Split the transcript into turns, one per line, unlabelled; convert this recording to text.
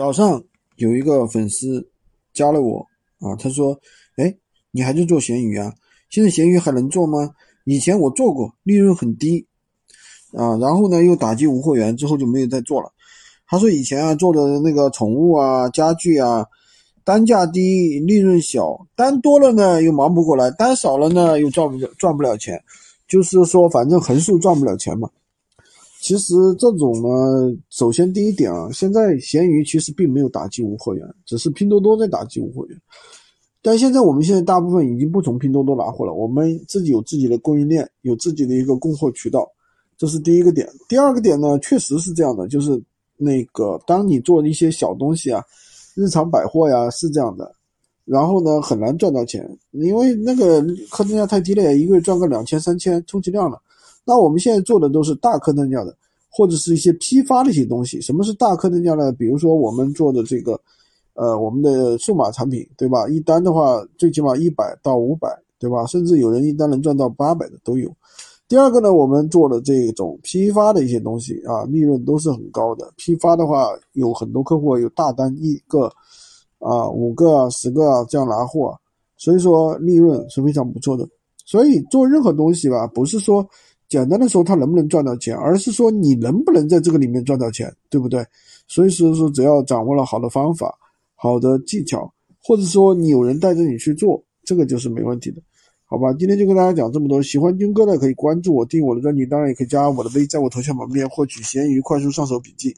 早上有一个粉丝加了我啊，他说：“哎，你还在做闲鱼啊？现在闲鱼还能做吗？以前我做过，利润很低啊，然后呢又打击无货源，之后就没有再做了。”他说：“以前啊做的那个宠物啊、家具啊，单价低，利润小，单多了呢又忙不过来，单少了呢又赚不赚不了钱，就是说反正横竖赚不了钱嘛。”其实这种呢，首先第一点啊，现在闲鱼其实并没有打击无货源，只是拼多多在打击无货源。但现在我们现在大部分已经不从拼多多拿货了，我们自己有自己的供应链，有自己的一个供货渠道，这是第一个点。第二个点呢，确实是这样的，就是那个当你做一些小东西啊，日常百货呀是这样的，然后呢很难赚到钱，因为那个客单价太低了，一个月赚个两千三千，充其量了。那我们现在做的都是大客单价的，或者是一些批发的一些东西。什么是大客单价呢？比如说我们做的这个，呃，我们的数码产品，对吧？一单的话，最起码一百到五百，对吧？甚至有人一单能赚到八百的都有。第二个呢，我们做的这种批发的一些东西啊，利润都是很高的。批发的话，有很多客户有大单一个啊、五个啊、十个啊这样拿货，所以说利润是非常不错的。所以做任何东西吧，不是说。简单的说，他能不能赚到钱，而是说你能不能在这个里面赚到钱，对不对？所以说说，只要掌握了好的方法、好的技巧，或者说你有人带着你去做，这个就是没问题的，好吧？今天就跟大家讲这么多，喜欢军哥的可以关注我、订我的专辑，当然也可以加我的微，在我头像旁边获取闲鱼快速上手笔记。